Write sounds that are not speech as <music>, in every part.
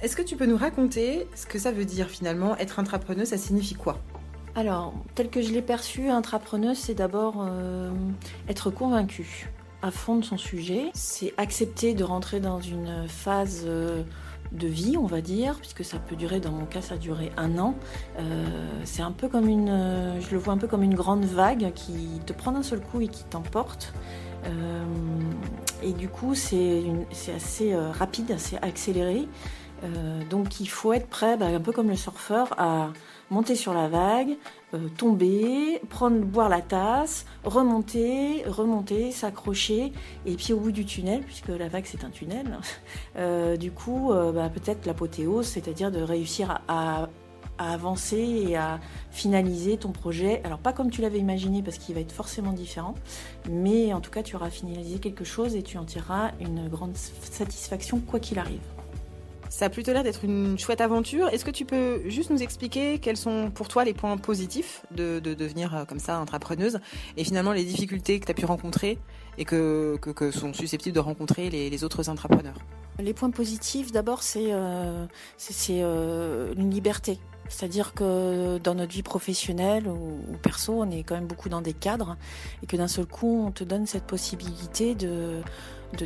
Est-ce que tu peux nous raconter ce que ça veut dire finalement être intrapreneuse? Ça signifie quoi? Alors, tel que je l'ai perçu, intrapreneuse, c'est d'abord euh, être convaincu à fond de son sujet. C'est accepter de rentrer dans une phase euh, de vie, on va dire, puisque ça peut durer, dans mon cas, ça a duré un an. Euh, c'est un peu comme une, je le vois un peu comme une grande vague qui te prend d'un seul coup et qui t'emporte. et du coup, c'est assez rapide, assez accéléré. Euh, donc il faut être prêt, bah, un peu comme le surfeur, à monter sur la vague, euh, tomber, prendre, boire la tasse, remonter, remonter, s'accrocher, et puis au bout du tunnel, puisque la vague c'est un tunnel, <laughs> euh, du coup bah, peut-être l'apothéose, c'est-à-dire de réussir à, avancer et à finaliser ton projet. Alors pas comme tu l'avais imaginé parce qu'il va être forcément différent, mais en tout cas tu auras finalisé quelque chose et tu en tireras une grande satisfaction quoi qu'il arrive. Ça a plutôt l'air d'être une chouette aventure. Est-ce que tu peux juste nous expliquer quels sont pour toi les points positifs de, devenir euh, comme ça entrepreneuse et finalement les difficultés que tu as pu rencontrer et que, sont susceptibles de rencontrer les, autres entrepreneurs Les points positifs, d'abord, c'est euh, euh, une liberté. C'est-à-dire que dans notre vie professionnelle ou, perso, on est quand même beaucoup dans des cadres et que d'un seul coup, on te donne cette possibilité de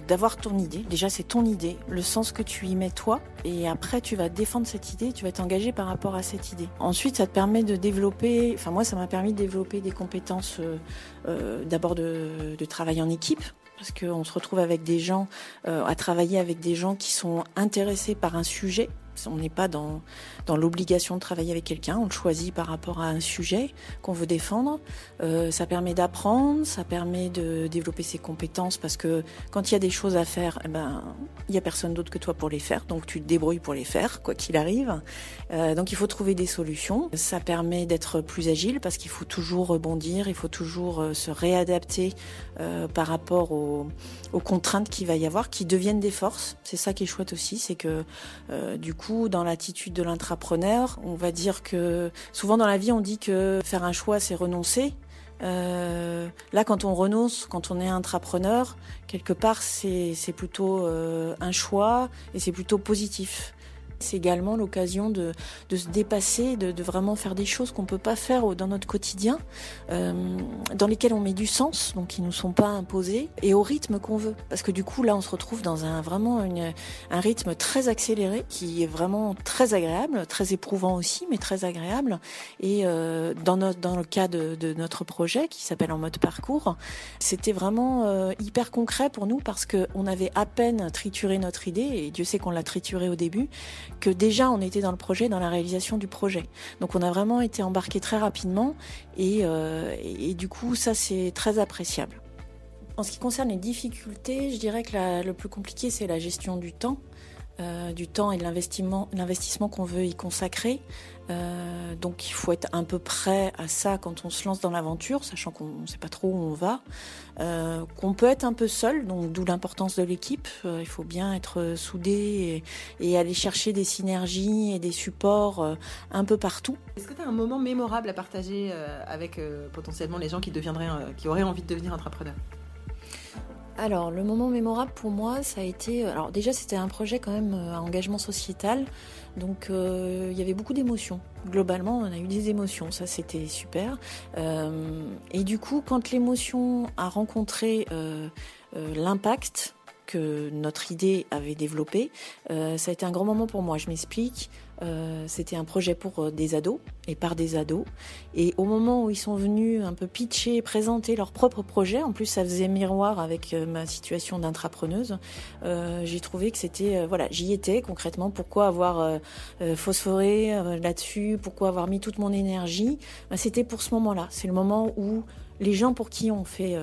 d'avoir ton idée. Déjà, c'est ton idée, le sens que tu y mets toi, et après, tu vas défendre cette idée, tu vas t'engager par rapport à cette idée. Ensuite, ça te permet de développer, enfin moi, ça m'a permis de développer des compétences, euh, euh d'abord de, de travailler en équipe, parce qu'on se retrouve avec des gens, euh, à travailler avec des gens qui sont intéressés par un sujet on n'est pas dans, dans l'obligation de travailler avec quelqu'un, on le choisit par rapport à un sujet qu'on veut défendre. Euh, ça permet d'apprendre, ça permet de développer ses compétences parce que quand il y a des choses à faire, eh ben, il n'y a personne d'autre que toi pour les faire, donc tu te débrouilles pour les faire, quoi qu'il arrive. Euh, donc il faut trouver des solutions. Ça permet d'être plus agile parce qu'il faut toujours rebondir, il faut toujours euh, se réadapter par rapport aux, aux contraintes qu'il va y avoir, qui deviennent des forces. C'est ça qui est chouette aussi, c'est que du coup, dans l'attitude de l'intrapreneur, on va dire que souvent dans la vie, on dit que faire un choix, c'est renoncer. Euh, là, quand on renonce, quand on est intrapreneur, quelque part, c'est plutôt euh, un choix et c'est plutôt positif. C'est également l'occasion de, se dépasser, de, vraiment faire des choses qu'on ne peut pas faire dans notre quotidien, euh, dans lesquelles on met du sens, donc qui ne nous sont pas imposés, et au rythme qu'on veut. Parce que du coup, là, on se retrouve dans un vraiment un rythme très accéléré, qui est vraiment très agréable, très éprouvant aussi, mais très agréable. Et euh, dans, notre, dans le cas de, notre projet, qui s'appelle En mode parcours, c'était vraiment euh, hyper concret pour nous parce qu'on avait à peine trituré notre idée, et Dieu sait qu'on l'a trituré au début, que déjà on était dans le projet, dans la réalisation du projet. Donc on a vraiment été embarqué très rapidement et, euh, et du coup ça c'est très appréciable. En ce qui concerne les difficultés, je dirais que le plus compliqué c'est la gestion du temps. Euh, du temps et de l'investissement qu'on veut y consacrer. Euh, donc il faut être un peu prêt à ça quand on se lance dans l'aventure, sachant qu'on ne sait pas trop où on va. Euh, qu'on peut être un peu seul, donc d'où l'importance de l'équipe. il faut bien être soudé et, aller chercher des synergies et des supports un peu partout. Est-ce que tu as un moment mémorable à partager avec potentiellement les gens qui, deviendraient, qui auraient envie de devenir entrepreneurs? Alors, le moment mémorable pour moi, ça a été. Alors, déjà, c'était un projet quand même euh, à engagement sociétal. Donc, euh, il y avait beaucoup d'émotions. Globalement, on a eu des émotions. Ça, c'était super. Euh, et du coup, quand l'émotion a rencontré l'impact que notre idée avait développé, ça a été un grand moment pour moi. Je m'explique. Euh, c'était un projet pour euh, des ados et par des ados. Et au moment où ils sont venus un peu pitcher, présenter leur propre projet, en plus ça faisait miroir avec euh, ma situation d'intrapreneuse, j'ai trouvé que c'était, voilà, j'y étais concrètement. Pourquoi avoir phosphoré là-dessus? Pourquoi avoir mis toute mon énergie? Ben, C'était pour ce moment-là. C'est le moment où les gens pour qui on fait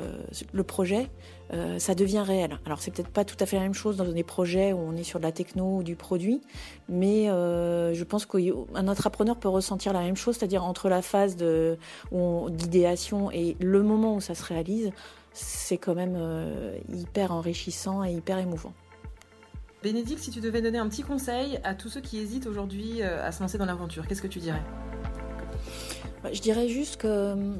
le projet euh, ça devient réel. Alors c'est peut-être pas tout à fait la même chose dans des projets où on est sur de la techno ou du produit, mais euh, je pense qu'un entrepreneur peut ressentir la même chose, c'est-à-dire entre la phase d'idéation et le moment où ça se réalise, c'est quand même euh, hyper enrichissant et hyper émouvant. Bénédicte, si tu devais donner un petit conseil à tous ceux qui hésitent aujourd'hui à se lancer dans l'aventure, qu'est-ce que tu dirais? Bah, Je dirais juste que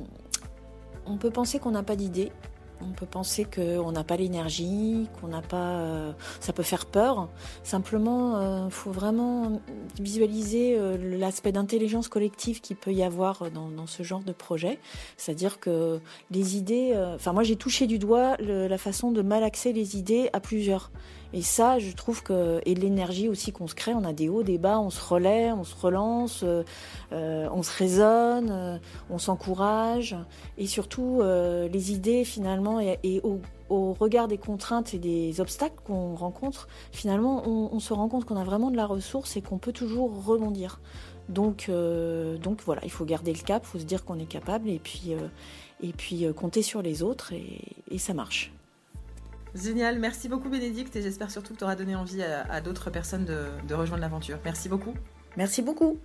on peut penser qu'on n'a pas d'idée, On peut penser qu'on n'a pas l'énergie, qu'on n'a pas. Euh, ça peut faire peur. Simplement, il faut vraiment visualiser l'aspect d'intelligence collective qu'il peut y avoir dans, ce genre de projet. C'est-à-dire que les idées. Enfin, moi, j'ai touché du doigt la façon de malaxer les idées à plusieurs. Et ça, je trouve que et l'énergie aussi qu'on se crée, on a des hauts, des bas, on se relaie, on se relance, euh, euh, on se raisonne, euh, on s'encourage, et surtout les idées finalement et, au, regard des contraintes et des obstacles qu'on rencontre, finalement, on, se rend compte qu'on a vraiment de la ressource et qu'on peut toujours rebondir. Donc, donc voilà, il faut garder le cap, il faut se dire qu'on est capable et puis, et puis compter sur les autres et ça marche. Génial, merci beaucoup Bénédicte et j'espère surtout que tu auras donné envie à, d'autres personnes de, de rejoindre l'aventure. Merci beaucoup. Merci beaucoup.